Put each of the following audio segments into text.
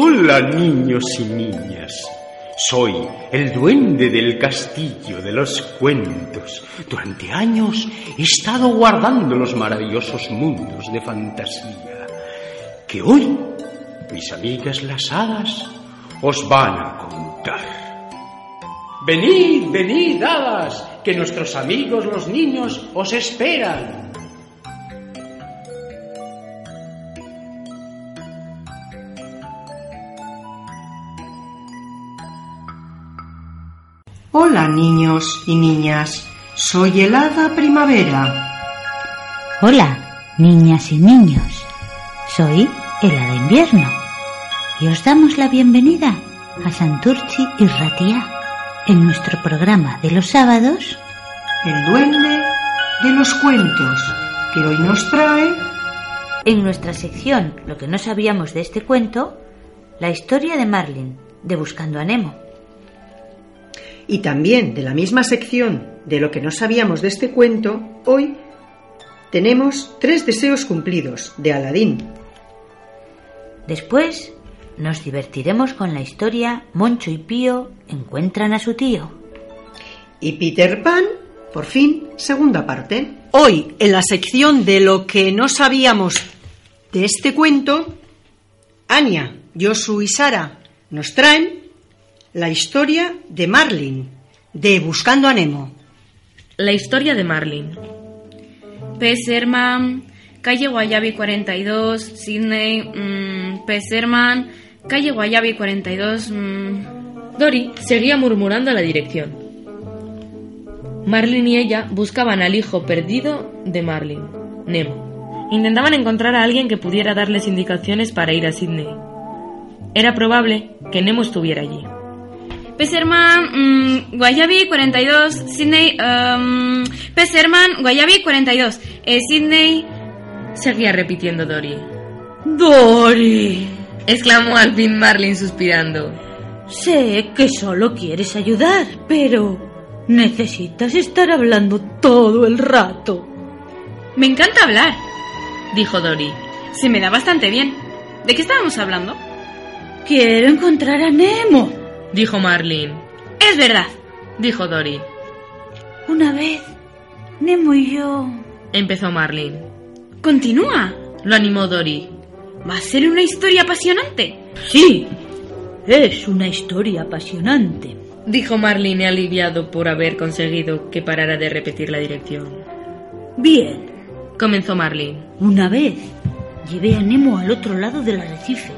Hola niños y niñas. Soy el duende del castillo de los cuentos. Durante años he estado guardando los maravillosos mundos de fantasía que hoy mis amigas las hadas os van a contar. Venid, venid, hadas, que nuestros amigos los niños os esperan. Hola niños y niñas, soy el hada primavera. Hola, niñas y niños. Soy el hada invierno y os damos la bienvenida a Santurci y Ratia en nuestro programa de los sábados. El duende de los cuentos que hoy nos trae En nuestra sección Lo que no sabíamos de este cuento, la historia de Marlin, de Buscando a Nemo. Y también de la misma sección de lo que no sabíamos de este cuento, hoy tenemos tres deseos cumplidos de Aladín. Después nos divertiremos con la historia Moncho y Pío encuentran a su tío. Y Peter Pan, por fin, segunda parte. Hoy, en la sección de lo que no sabíamos de este cuento, Ania, Josu y Sara nos traen la historia de Marlin, de Buscando a Nemo. La historia de Marlin. Pesserman, calle Guayabi 42, Sydney, mm, Pesserman, calle Guayabi 42. mm. Dory seguía murmurando la dirección. Marlin y ella buscaban al hijo perdido de Marlin, Nemo. Intentaban encontrar a alguien que pudiera darles indicaciones para ir a Sydney. Era probable que Nemo estuviera allí. Pesserman, mm, Guayabi 42, Sydney, um, Pesserman, Guayabi 42, eh, Sydney... Seguía repitiendo Dory. ¡Dory! Exclamó al fin Marlin suspirando. Sé que solo quieres ayudar, pero necesitas estar hablando todo el rato. Me encanta hablar, dijo Dory. Se me da bastante bien. ¿De qué estábamos hablando? Quiero encontrar a Nemo. Dijo Marlin. Es verdad, dijo Dory. Una vez, Nemo y yo... Empezó Marlin. Continúa, lo animó Dory. Va a ser una historia apasionante. Sí, es una historia apasionante. Dijo Marlin aliviado por haber conseguido que parara de repetir la dirección. Bien, Comenzó Marlin. una vez llevé a Nemo al otro lado del arrecife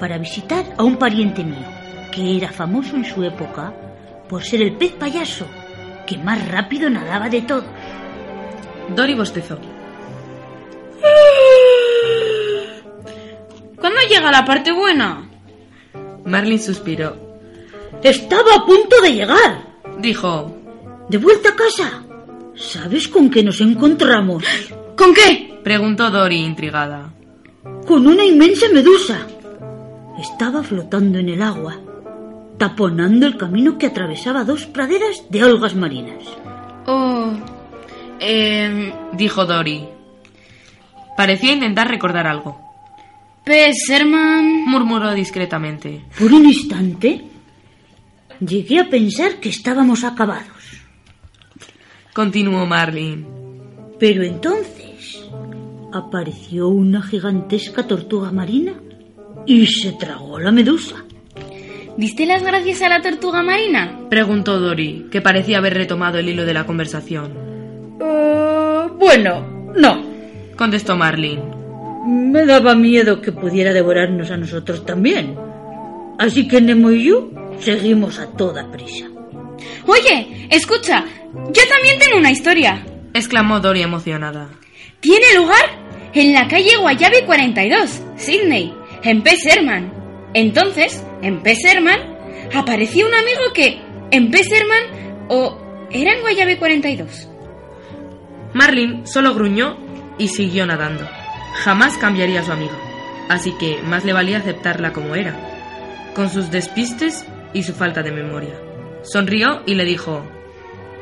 para visitar a un pariente mío, que era famoso en su época por ser el pez payaso que más rápido nadaba de todos. Dory bostezó. ¿Cuándo llega la parte buena? Marlin suspiró. Estaba a punto de llegar. Dijo. De vuelta a casa. ¿Sabes con qué nos encontramos? ¿Con qué? Preguntó Dory intrigada. Con una inmensa medusa. Estaba flotando en el agua, taponando el camino que atravesaba dos praderas de algas marinas. Oh. Eh, dijo Dory. Parecía intentar recordar algo. Pesserman. murmuró discretamente. Por un instante, llegué a pensar que estábamos acabados. Continuó Marlin. Pero entonces apareció una gigantesca tortuga marina y se tragó a la medusa. ¿Diste las gracias a la tortuga marina? Preguntó Dory, que parecía haber retomado el hilo de la conversación. Eh, bueno, no. Contestó Marlin. Me daba miedo que pudiera devorarnos a nosotros también. Así que Nemo y yo seguimos a toda prisa. Oye, escucha, yo también tengo una historia. Exclamó Dory emocionada. Tiene lugar en la calle Guayabe 42, Sydney, en P. Sherman. Entonces, en P. Sherman, apareció un amigo que, en P. Sherman, o era en Guayabe 42. Marlin solo gruñó y siguió nadando. Jamás cambiaría a su amiga, así que más le valía aceptarla como era, con sus despistes y su falta de memoria. Sonrió y le dijo,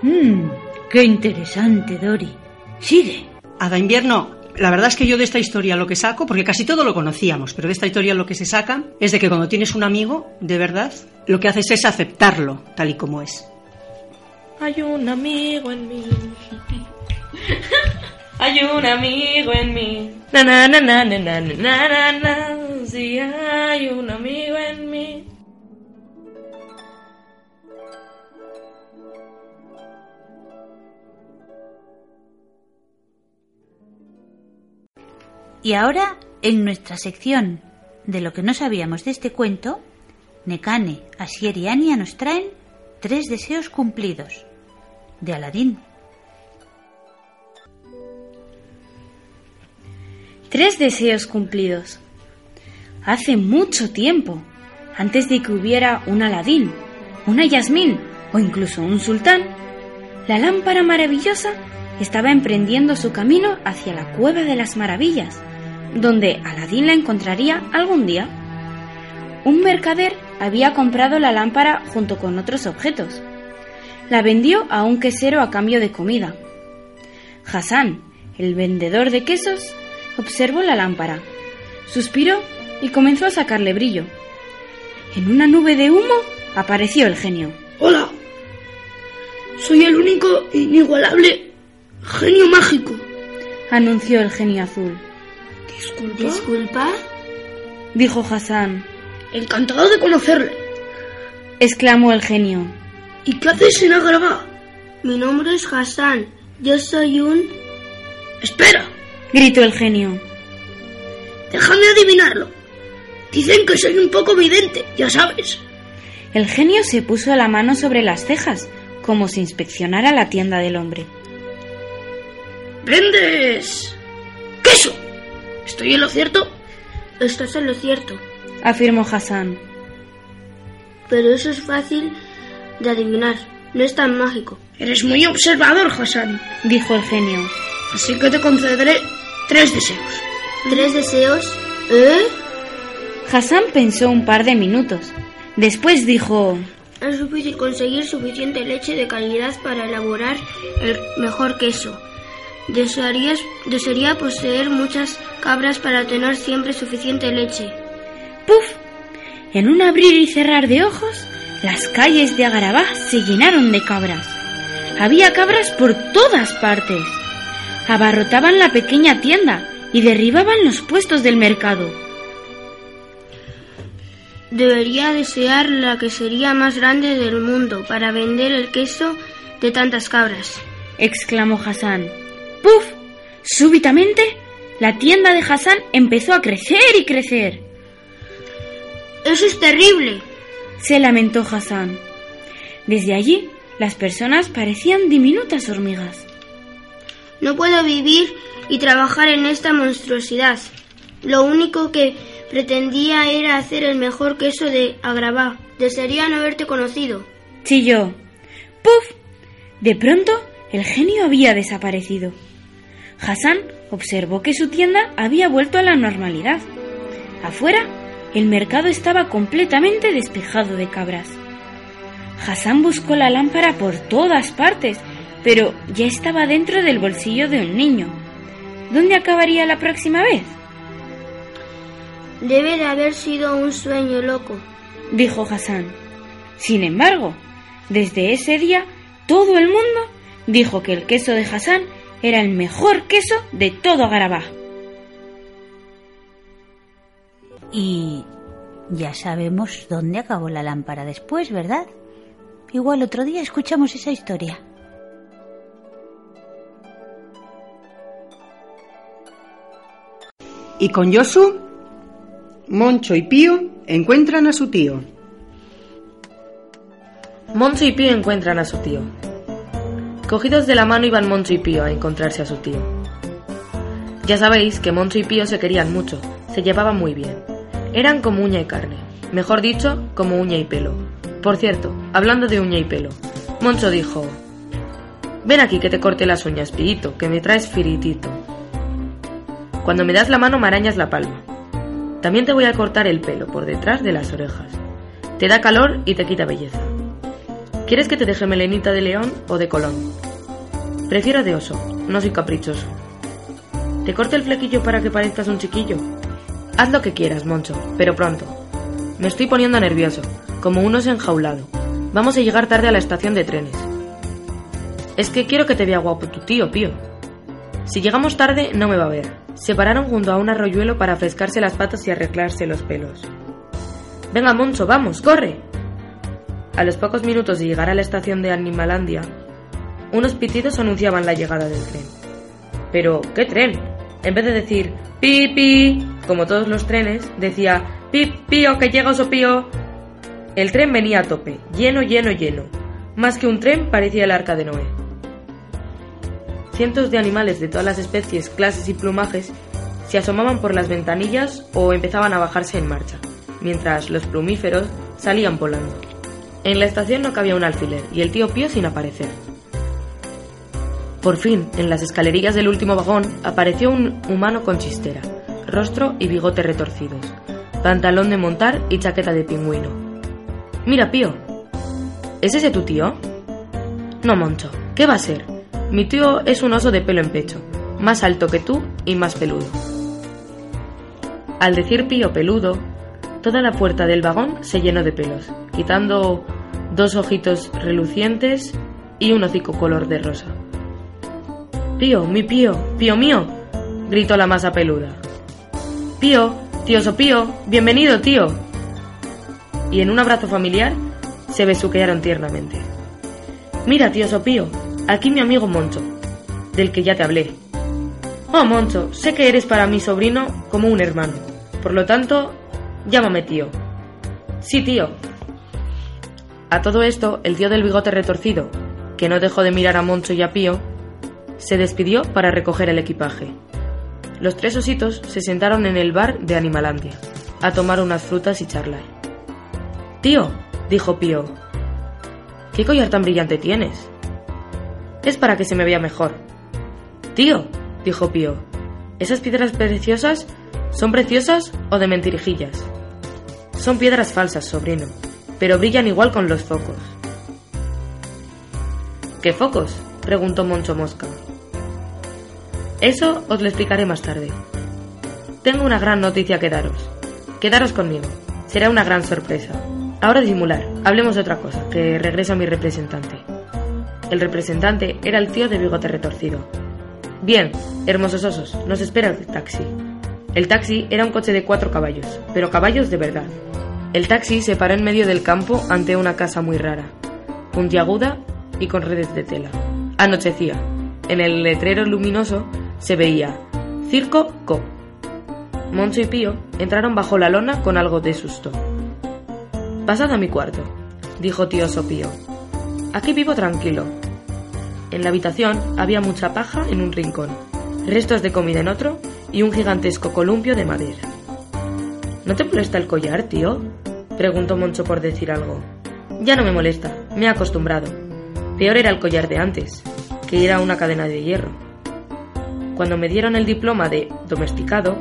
Mmm, qué interesante, Dory. Sigue. Ada Invierno, la verdad es que yo de esta historia lo que saco, porque casi todo lo conocíamos, pero de esta historia lo que se saca es de que cuando tienes un amigo, de verdad, lo que haces es aceptarlo tal y como es. Hay un amigo en mí. Hay un amigo en mí. Na na na na na na na na na. Sí, hay un amigo en mí. Y ahora, en nuestra sección de lo que no sabíamos de este cuento, Nekane, Asier y Ania nos traen tres deseos cumplidos de Aladín. Tres deseos cumplidos. Hace mucho tiempo, antes de que hubiera un Aladín, una Yasmín o incluso un sultán, la lámpara maravillosa estaba emprendiendo su camino hacia la cueva de las maravillas, donde Aladín la encontraría algún día. Un mercader había comprado la lámpara junto con otros objetos. La vendió a un quesero a cambio de comida. Hassan, el vendedor de quesos, observó la lámpara, suspiró y comenzó a sacarle brillo. En una nube de humo apareció el genio. Hola, soy el único e inigualable genio mágico. Anunció el genio azul. Disculpa. ¿Disculpa? Dijo Hassan. Encantado de conocerle. Exclamó el genio. ¿Y qué haces en Agrabá? Mi nombre es Hassan. Yo soy un... Espera, Gritó el genio. déjame adivinarlo. Dicen que soy un poco vidente, ya sabes. El genio se puso la mano sobre las cejas, como si inspeccionara la tienda del hombre. ¿Vendes queso? ¿Estoy en lo cierto? Estás en lo cierto. Afirmó Hassan. Pero eso es fácil de adivinar. No es tan mágico. Eres muy observador, Hassan. Dijo el genio. Así que te concederé tres deseos. ¿Tres deseos? ¿Eh? Hassan pensó un par de minutos. Después dijo... Es difícil conseguir suficiente leche de calidad para elaborar el mejor queso. Desearías, desearía poseer muchas cabras para tener siempre suficiente leche. ¡Puf! En un abrir y cerrar de ojos, las calles de Agarabá se llenaron de cabras. Había cabras por todas partes. Abarrotaban la pequeña tienda y derribaban los puestos del mercado. Debería desear la que sería más grande del mundo para vender el queso de tantas cabras. exclamó Hassan. ¡Puf! Súbitamente, la tienda de Hassan empezó a crecer y crecer. ¡Eso es terrible! Se lamentó Hassan. Desde allí, las personas parecían diminutas hormigas. No puedo vivir y trabajar en esta monstruosidad. Lo único que pretendía era hacer el mejor queso de Agrabá. Desearía no haberte conocido. Chilló. ¡Puf! De pronto, el genio había desaparecido. Hassan observó que su tienda había vuelto a la normalidad. Afuera, el mercado estaba completamente despejado de cabras. Hassan buscó la lámpara por todas partes, pero ya estaba dentro del bolsillo de un niño. ¿Dónde acabaría la próxima vez? Debe de haber sido un sueño loco. dijo Hassan. Sin embargo, desde ese día todo el mundo dijo que el queso de Hassan era el mejor queso de todo Garabá. Y ya sabemos dónde acabó la lámpara después, ¿verdad? Igual otro día escuchamos esa historia. Y con Yosu, Moncho y Pío encuentran a su tío. Moncho y Pío encuentran a su tío. Cogidos de la mano iban Moncho y Pío a encontrarse a su tío. Ya sabéis que Moncho y Pío se querían mucho, se llevaban muy bien. Eran como uña y carne, mejor dicho, como uña y pelo. Por cierto, hablando de uña y pelo, Moncho dijo, Ven aquí que te corte las uñas, Píito, que me traes firitito. Cuando me das la mano me arañas la palma. También te voy a cortar el pelo por detrás de las orejas. Te da calor y te quita belleza. ¿Quieres que te deje melenita de león o de colón? Prefiero de oso, no soy caprichoso. ¿Te corte el flequillo para que parezcas un chiquillo? Haz lo que quieras, Moncho, pero pronto. Me estoy poniendo nervioso, como un oso enjaulado. Vamos a llegar tarde a la estación de trenes. Es que quiero que te vea guapo tu tío, Pío. Si llegamos tarde, no me va a ver. Se pararon junto a un arroyuelo para frescarse las patas y arreglarse los pelos. Venga, Moncho, vamos, corre. A los pocos minutos de llegar a la estación de Animalandia, unos pitidos anunciaban la llegada del tren. Pero, ¿qué tren? En vez de decir pi pi, como todos los trenes, decía pi pío que llega oso pío. El tren venía a tope, lleno, lleno, lleno. Más que un tren parecía el arca de Noé. Cientos de animales de todas las especies, clases y plumajes se asomaban por las ventanillas o empezaban a bajarse en marcha, mientras los plumíferos salían volando. En la estación no cabía un alfiler y el tío Pío sin aparecer. Por fin, en las escalerillas del último vagón, apareció un humano con chistera, rostro y bigote retorcidos, pantalón de montar y chaqueta de pingüino. Mira, Pío. ¿Es ese tu tío? No, Moncho. ¿Qué va a ser? Mi tío es un oso de pelo en pecho, más alto que tú y más peludo. Al decir Pío peludo, toda la puerta del vagón se llenó de pelos, quitando dos ojitos relucientes y un hocico color de rosa. Pío, mi Pío, Pío mío, gritó la masa peluda. Pío, tío Sopío, bienvenido, tío. Y en un abrazo familiar se besuquearon tiernamente. Mira, tío Sopío, aquí mi amigo Moncho, del que ya te hablé. Oh, Moncho, sé que eres para mi sobrino como un hermano. Por lo tanto, llámame tío. Sí, tío. A todo esto, el tío del bigote retorcido, que no dejó de mirar a Moncho y a Pío, se despidió para recoger el equipaje. Los tres ositos se sentaron en el bar de Animalandia, a tomar unas frutas y charlar. Tío, dijo Pío, ¿qué collar tan brillante tienes? Es para que se me vea mejor. Tío, dijo Pío, ¿esas piedras preciosas son preciosas o de mentirijillas? Son piedras falsas, sobrino, pero brillan igual con los focos. ¿Qué focos? preguntó Moncho Mosca. Eso os lo explicaré más tarde. Tengo una gran noticia que daros. Quedaros conmigo. Será una gran sorpresa. Ahora disimular. Hablemos de otra cosa, que regresa mi representante. El representante era el tío de bigote retorcido. Bien, hermosos osos, nos espera el taxi. El taxi era un coche de cuatro caballos, pero caballos de verdad. El taxi se paró en medio del campo ante una casa muy rara, puntiaguda y con redes de tela. Anochecía. En el letrero luminoso se veía Circo Co. Moncho y Pío entraron bajo la lona con algo de susto. Pasad a mi cuarto, dijo tío Sopío. Aquí vivo tranquilo. En la habitación había mucha paja en un rincón, restos de comida en otro y un gigantesco columpio de madera. ¿No te molesta el collar, tío? preguntó Moncho por decir algo. Ya no me molesta, me he acostumbrado. Peor era el collar de antes, que era una cadena de hierro. Cuando me dieron el diploma de domesticado,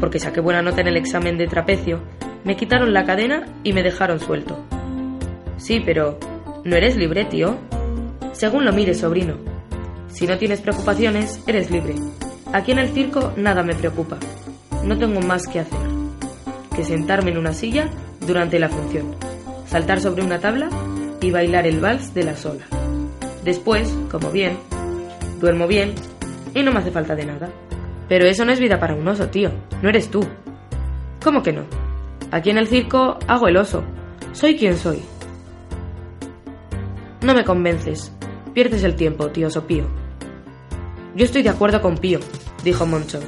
porque saqué buena nota en el examen de trapecio, me quitaron la cadena y me dejaron suelto. Sí, pero ¿no eres libre, tío? Según lo mires, sobrino. Si no tienes preocupaciones, eres libre. Aquí en el circo nada me preocupa. No tengo más que hacer que sentarme en una silla durante la función. saltar sobre una tabla y bailar el vals de la sola. Después, como bien, duermo bien y no me hace falta de nada. Pero eso no es vida para un oso, tío. No eres tú. ¿Cómo que no? Aquí en el circo hago el oso. Soy quien soy. No me convences. Pierdes el tiempo, tío Sopío. Yo estoy de acuerdo con Pío, dijo Moncho.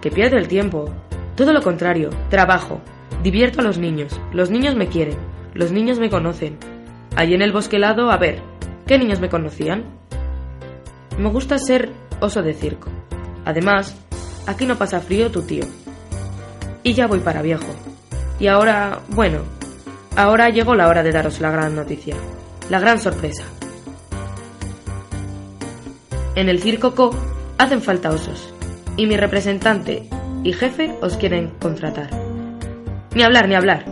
Que pierde el tiempo. Todo lo contrario, trabajo. Divierto a los niños. Los niños me quieren. Los niños me conocen. Allí en el bosque helado, a ver, ¿qué niños me conocían? Me gusta ser oso de circo. Además, aquí no pasa frío tu tío. Y ya voy para viejo. Y ahora, bueno, ahora llegó la hora de daros la gran noticia, la gran sorpresa. En el circo Co hacen falta osos, y mi representante y jefe os quieren contratar. Ni hablar, ni hablar.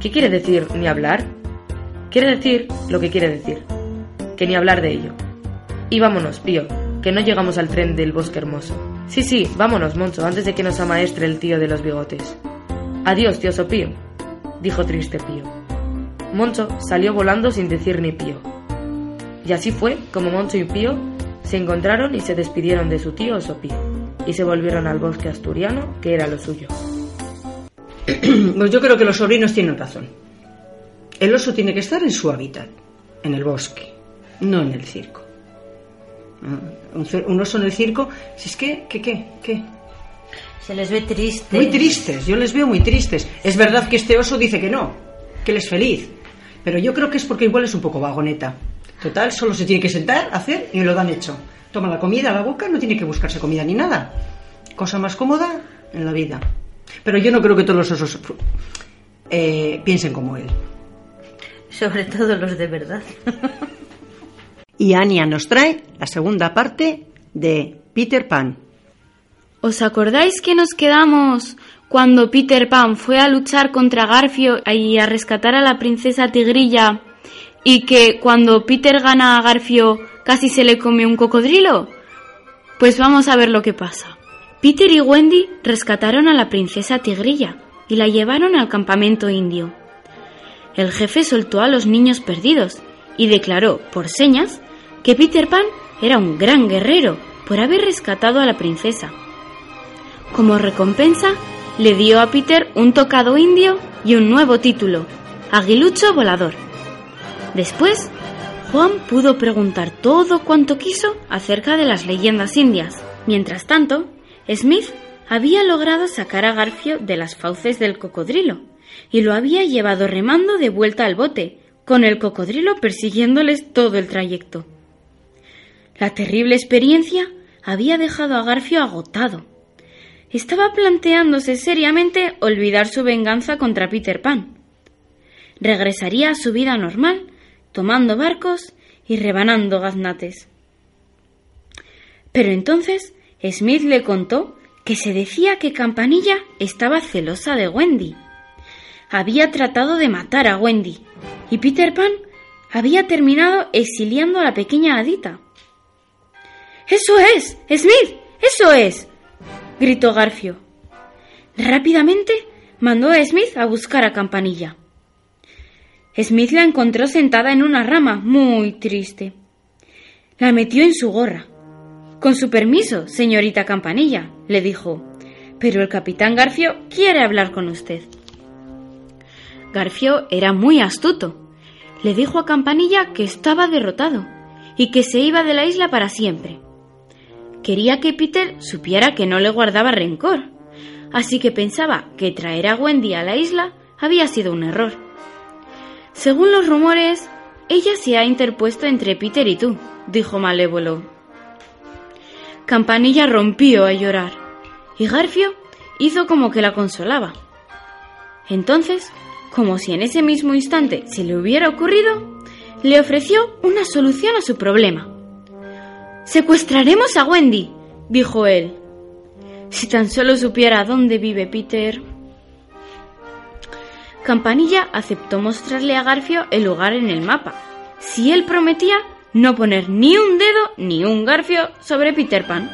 ¿Qué quiere decir ni hablar? Quiere decir lo que quiere decir, que ni hablar de ello. Y vámonos, Pío, que no llegamos al tren del bosque hermoso. Sí, sí, vámonos, Moncho, antes de que nos amaestre el tío de los bigotes. Adiós, tío Sopío, dijo triste Pío. Moncho salió volando sin decir ni pío. Y así fue como Moncho y Pío se encontraron y se despidieron de su tío Sopío, y se volvieron al bosque asturiano, que era lo suyo. Pues yo creo que los sobrinos tienen razón. El oso tiene que estar en su hábitat, en el bosque, no en el circo. Un, oso en el circo, si es que, ¿qué, qué, qué? Se les ve tristes. Muy tristes, yo les veo muy tristes. Es verdad que este oso dice que no, que él es feliz. Pero yo creo que es porque igual es un poco vagoneta. Total, solo se tiene que sentar, hacer y lo dan hecho. Toma la comida a la boca, no tiene que buscarse comida ni nada. Cosa más cómoda en la vida. Pero yo no creo que todos los osos eh, piensen como él. Sobre todo los de verdad. Y Ania nos trae la segunda parte de Peter Pan. ¿Os acordáis que nos quedamos cuando Peter Pan fue a luchar contra Garfio y a rescatar a la princesa Tigrilla y que cuando Peter gana a Garfio casi se le come un cocodrilo? Pues vamos a ver lo que pasa. Peter y Wendy rescataron a la princesa Tigrilla y la llevaron al campamento indio. El jefe soltó a los niños perdidos y declaró, por señas, que Peter Pan era un gran guerrero por haber rescatado a la princesa. Como recompensa, le dio a Peter un tocado indio y un nuevo título, Aguilucho Volador. Después, Juan pudo preguntar todo cuanto quiso acerca de las leyendas indias. Mientras tanto, Smith había logrado sacar a Garfio de las fauces del cocodrilo y lo había llevado remando de vuelta al bote, con el cocodrilo persiguiéndoles todo el trayecto. La terrible experiencia había dejado a Garfio agotado. Estaba planteándose seriamente olvidar su venganza contra Peter Pan. Regresaría a su vida normal, tomando barcos y rebanando gaznates. Pero entonces Smith le contó que se decía que Campanilla estaba celosa de Wendy. Había tratado de matar a Wendy y Peter Pan había terminado exiliando a la pequeña hadita. ¡Eso es! ¡Smith! ¡Eso es! gritó Garfio. Rápidamente mandó a Smith a buscar a Campanilla. Smith la encontró sentada en una rama, muy triste. La metió en su gorra. Con su permiso, señorita Campanilla, le dijo. Pero el capitán Garfio quiere hablar con usted. Garfio era muy astuto. Le dijo a Campanilla que estaba derrotado y que se iba de la isla para siempre. Quería que Peter supiera que no le guardaba rencor, así que pensaba que traer a Wendy a la isla había sido un error. Según los rumores, ella se ha interpuesto entre Peter y tú, dijo Malévolo. Campanilla rompió a llorar, y Garfio hizo como que la consolaba. Entonces, como si en ese mismo instante se le hubiera ocurrido, le ofreció una solución a su problema. Secuestraremos a Wendy, dijo él. Si tan solo supiera dónde vive Peter. Campanilla aceptó mostrarle a Garfio el lugar en el mapa, si él prometía no poner ni un dedo ni un garfio sobre Peter Pan.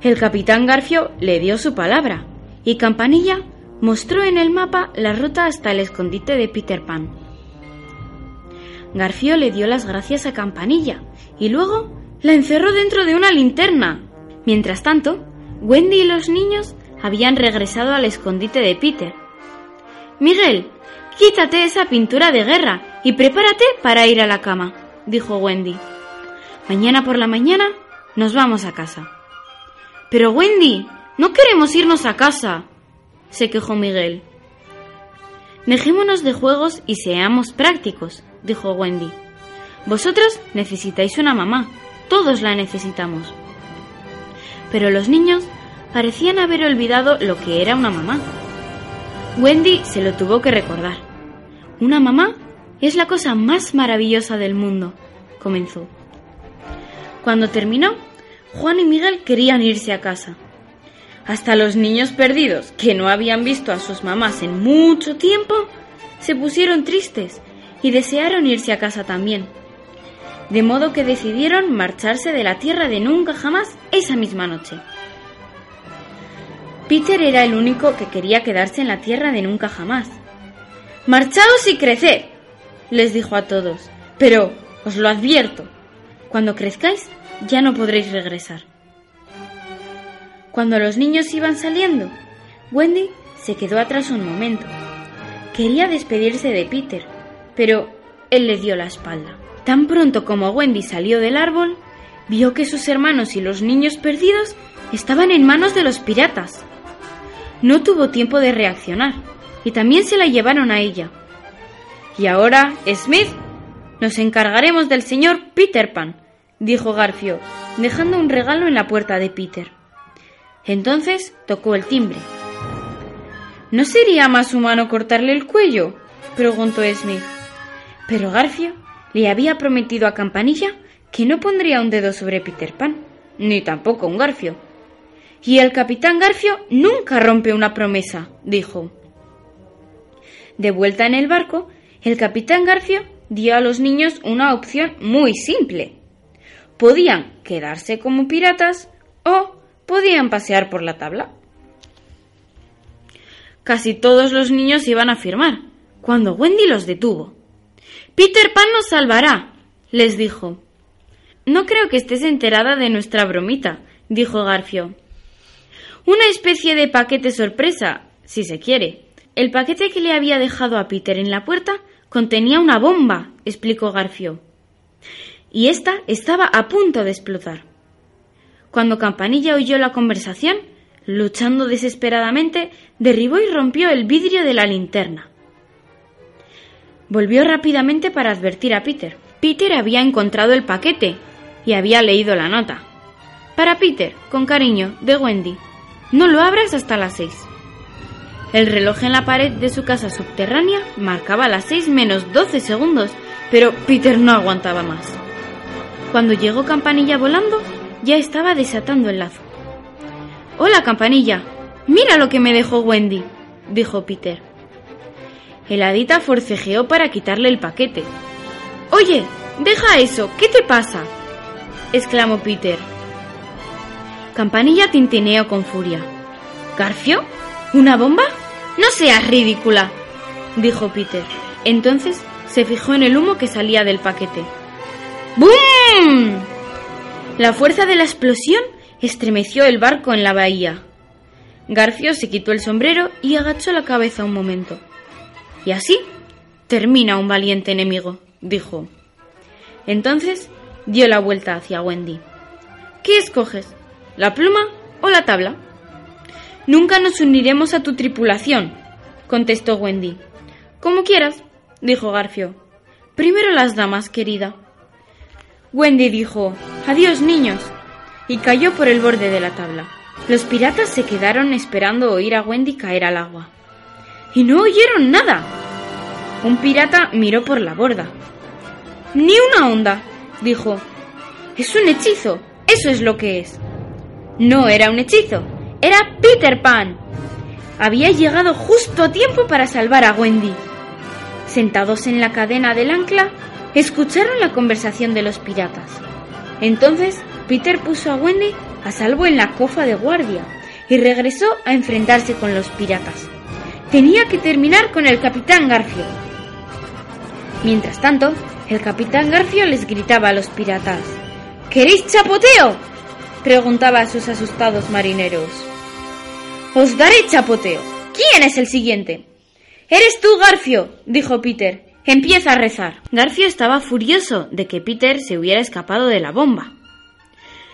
El capitán Garfio le dio su palabra y Campanilla mostró en el mapa la ruta hasta el escondite de Peter Pan. Garfio le dio las gracias a Campanilla y luego la encerró dentro de una linterna. Mientras tanto, Wendy y los niños habían regresado al escondite de Peter. Miguel, quítate esa pintura de guerra y prepárate para ir a la cama, dijo Wendy. Mañana por la mañana nos vamos a casa. Pero Wendy, no queremos irnos a casa, se quejó Miguel. Dejémonos de juegos y seamos prácticos, dijo Wendy. Vosotros necesitáis una mamá, todos la necesitamos. Pero los niños parecían haber olvidado lo que era una mamá. Wendy se lo tuvo que recordar. Una mamá es la cosa más maravillosa del mundo, comenzó. Cuando terminó, Juan y Miguel querían irse a casa. Hasta los niños perdidos, que no habían visto a sus mamás en mucho tiempo, se pusieron tristes y desearon irse a casa también. De modo que decidieron marcharse de la tierra de nunca jamás esa misma noche. Peter era el único que quería quedarse en la tierra de nunca jamás. Marchaos y creced, les dijo a todos, pero os lo advierto, cuando crezcáis ya no podréis regresar. Cuando los niños iban saliendo, Wendy se quedó atrás un momento. Quería despedirse de Peter, pero él le dio la espalda. Tan pronto como Wendy salió del árbol, vio que sus hermanos y los niños perdidos estaban en manos de los piratas. No tuvo tiempo de reaccionar, y también se la llevaron a ella. Y ahora, Smith, nos encargaremos del señor Peter Pan, dijo Garfio, dejando un regalo en la puerta de Peter. Entonces tocó el timbre. ¿No sería más humano cortarle el cuello? preguntó Smith. Pero Garfio le había prometido a Campanilla que no pondría un dedo sobre Peter Pan, ni tampoco un garfio. Y el capitán Garfio nunca rompe una promesa, dijo. De vuelta en el barco, el capitán Garfio dio a los niños una opción muy simple. Podían quedarse como piratas o podían pasear por la tabla. Casi todos los niños iban a firmar, cuando Wendy los detuvo. Peter Pan nos salvará, les dijo. No creo que estés enterada de nuestra bromita, dijo Garfio. Una especie de paquete sorpresa, si se quiere. El paquete que le había dejado a Peter en la puerta contenía una bomba, explicó Garfio. Y ésta estaba a punto de explotar. Cuando Campanilla oyó la conversación, luchando desesperadamente, derribó y rompió el vidrio de la linterna. Volvió rápidamente para advertir a Peter. Peter había encontrado el paquete y había leído la nota. Para Peter, con cariño, de Wendy. No lo abras hasta las seis. El reloj en la pared de su casa subterránea marcaba las seis menos doce segundos, pero Peter no aguantaba más. Cuando llegó Campanilla volando, ya estaba desatando el lazo. Hola, campanilla. Mira lo que me dejó Wendy, dijo Peter. El hadita forcejeó para quitarle el paquete. Oye, deja eso, ¿qué te pasa? exclamó Peter. Campanilla tintineó con furia. ¿Garfio? ¿Una bomba? No seas ridícula, dijo Peter. Entonces se fijó en el humo que salía del paquete. ¡Bum! La fuerza de la explosión estremeció el barco en la bahía. Garfio se quitó el sombrero y agachó la cabeza un momento. Y así termina un valiente enemigo, dijo. Entonces dio la vuelta hacia Wendy. ¿Qué escoges? ¿La pluma o la tabla? Nunca nos uniremos a tu tripulación, contestó Wendy. Como quieras, dijo Garfio. Primero las damas, querida. Wendy dijo, Adiós, niños, y cayó por el borde de la tabla. Los piratas se quedaron esperando oír a Wendy caer al agua. Y no oyeron nada. Un pirata miró por la borda. Ni una onda, dijo. Es un hechizo, eso es lo que es. No era un hechizo, era Peter Pan. Había llegado justo a tiempo para salvar a Wendy. Sentados en la cadena del ancla, escucharon la conversación de los piratas. Entonces Peter puso a Wendy a salvo en la cofa de guardia y regresó a enfrentarse con los piratas. tenía que terminar con el capitán Garfio. Mientras tanto, el capitán Garfio les gritaba a los piratas. ¿Queréis chapoteo? Preguntaba a sus asustados marineros. Os daré chapoteo. ¿Quién es el siguiente? Eres tú, Garfio, dijo Peter. Empieza a rezar. Garfio estaba furioso de que Peter se hubiera escapado de la bomba.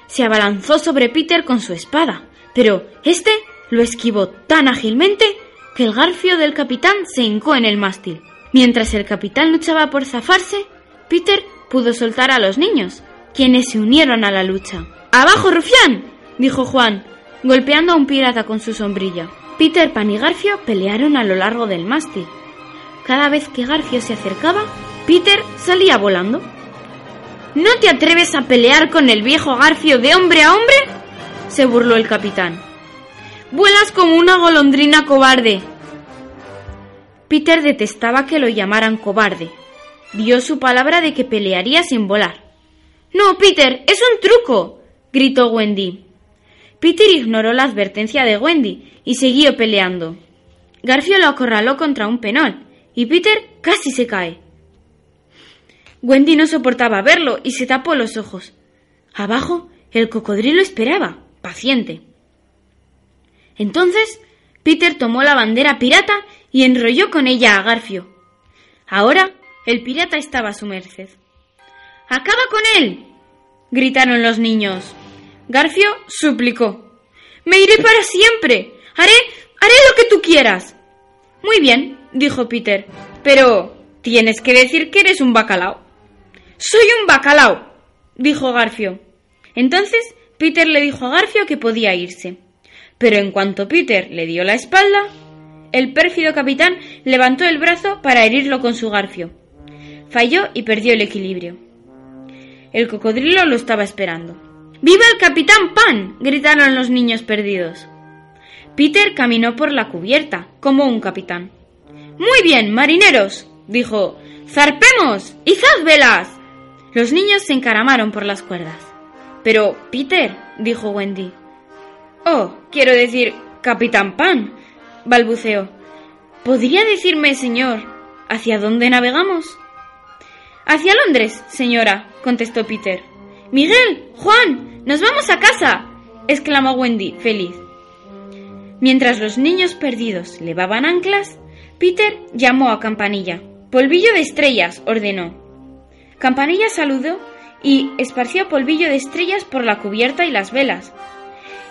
Se abalanzó sobre Peter con su espada, pero este lo esquivó tan ágilmente que el garfio del capitán se hincó en el mástil. Mientras el capitán luchaba por zafarse, Peter pudo soltar a los niños, quienes se unieron a la lucha. ¡Abajo, rufián! dijo Juan, golpeando a un pirata con su sombrilla. Peter Pan y Garfio pelearon a lo largo del mástil. Cada vez que Garfio se acercaba, Peter salía volando. ¿No te atreves a pelear con el viejo Garfio de hombre a hombre? se burló el capitán. Vuelas como una golondrina cobarde. Peter detestaba que lo llamaran cobarde. Dio su palabra de que pelearía sin volar. No, Peter, es un truco, gritó Wendy. Peter ignoró la advertencia de Wendy y siguió peleando. Garfio lo acorraló contra un penol y Peter casi se cae. Wendy no soportaba verlo y se tapó los ojos. Abajo, el cocodrilo esperaba, paciente. Entonces, Peter tomó la bandera pirata y enrolló con ella a Garfio. Ahora, el pirata estaba a su merced. ¡Acaba con él! gritaron los niños. Garfio suplicó. Me iré para siempre. Haré, haré lo que tú quieras. Muy bien, dijo Peter, pero tienes que decir que eres un bacalao. Soy un bacalao, dijo Garfio. Entonces Peter le dijo a Garfio que podía irse. Pero en cuanto Peter le dio la espalda, el pérfido capitán levantó el brazo para herirlo con su garfio. Falló y perdió el equilibrio. El cocodrilo lo estaba esperando. ¡Viva el capitán Pan! gritaron los niños perdidos. Peter caminó por la cubierta, como un capitán. Muy bien, marineros, dijo. ¡Zarpemos! ¡Izad velas! Los niños se encaramaron por las cuerdas. Pero, Peter, dijo Wendy, Oh, quiero decir, Capitán Pan, balbuceó. ¿Podría decirme, señor, hacia dónde navegamos? Hacia Londres, señora, contestó Peter. Miguel, Juan, nos vamos a casa, exclamó Wendy, feliz. Mientras los niños perdidos levaban anclas, Peter llamó a Campanilla. Polvillo de estrellas, ordenó. Campanilla saludó y esparció polvillo de estrellas por la cubierta y las velas,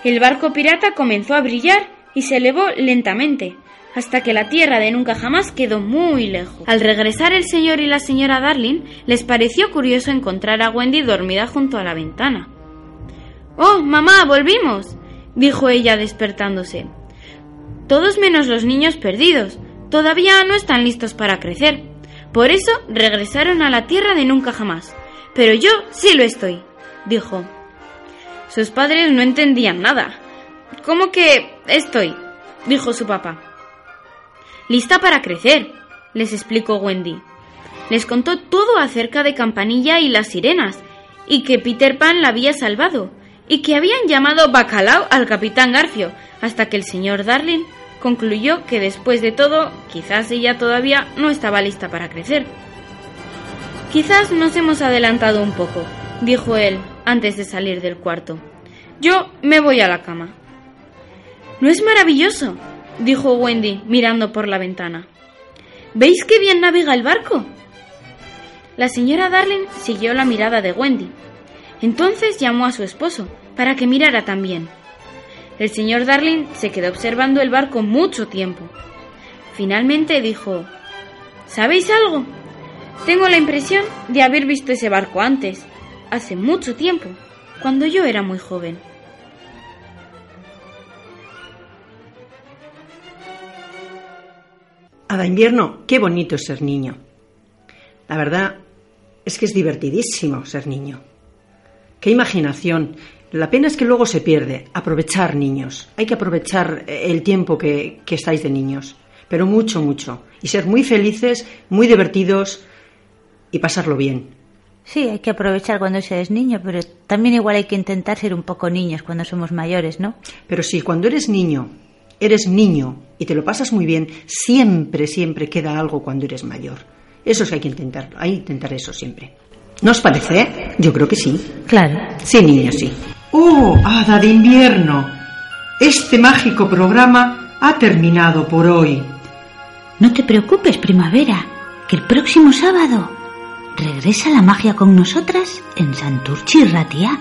el barco pirata comenzó a brillar y se elevó lentamente, hasta que la tierra de nunca jamás quedó muy lejos. Al regresar el señor y la señora Darling, les pareció curioso encontrar a Wendy dormida junto a la ventana. Oh, mamá, volvimos, dijo ella despertándose. Todos menos los niños perdidos. Todavía no están listos para crecer. Por eso regresaron a la tierra de nunca jamás. Pero yo sí lo estoy, dijo. Sus padres no entendían nada. ¿Cómo que estoy? dijo su papá. Lista para crecer, les explicó Wendy. Les contó todo acerca de Campanilla y las sirenas, y que Peter Pan la había salvado, y que habían llamado bacalao al capitán Garfio, hasta que el señor Darling concluyó que después de todo, quizás ella todavía no estaba lista para crecer. Quizás nos hemos adelantado un poco, dijo él, antes de salir del cuarto. Yo me voy a la cama. ¿No es maravilloso? dijo Wendy mirando por la ventana. ¿Veis qué bien navega el barco? La señora Darling siguió la mirada de Wendy. Entonces llamó a su esposo para que mirara también. El señor Darling se quedó observando el barco mucho tiempo. Finalmente dijo ¿Sabéis algo? Tengo la impresión de haber visto ese barco antes hace mucho tiempo, cuando yo era muy joven. Ada invierno, qué bonito es ser niño. La verdad es que es divertidísimo ser niño. Qué imaginación. La pena es que luego se pierde. Aprovechar niños. Hay que aprovechar el tiempo que, que estáis de niños. Pero mucho, mucho. Y ser muy felices, muy divertidos y pasarlo bien. Sí, hay que aprovechar cuando se es niño, pero también igual hay que intentar ser un poco niños cuando somos mayores, ¿no? Pero sí, cuando eres niño eres niño y te lo pasas muy bien, siempre, siempre queda algo cuando eres mayor. Eso es que hay que intentarlo, hay que intentar eso siempre. ¿No os parece? Yo creo que sí. Claro. Sí, niños, sí. ¡Oh, hada de invierno! Este mágico programa ha terminado por hoy. No te preocupes, primavera, que el próximo sábado regresa la magia con nosotras en Santurchi Ratia.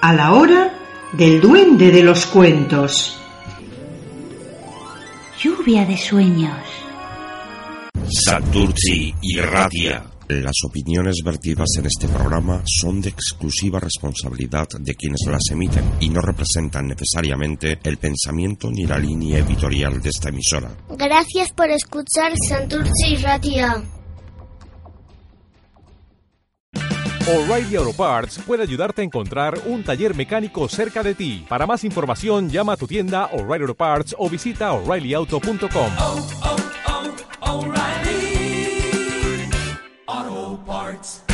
A la hora del duende de los cuentos. Lluvia de sueños. Santurci y Radia. Las opiniones vertidas en este programa son de exclusiva responsabilidad de quienes las emiten y no representan necesariamente el pensamiento ni la línea editorial de esta emisora. Gracias por escuchar Santurce y Ratia. O'Reilly Auto Parts puede ayudarte a encontrar un taller mecánico cerca de ti. Para más información, llama a tu tienda O'Reilly Auto Parts o visita oreillyauto.com. Auto Parts.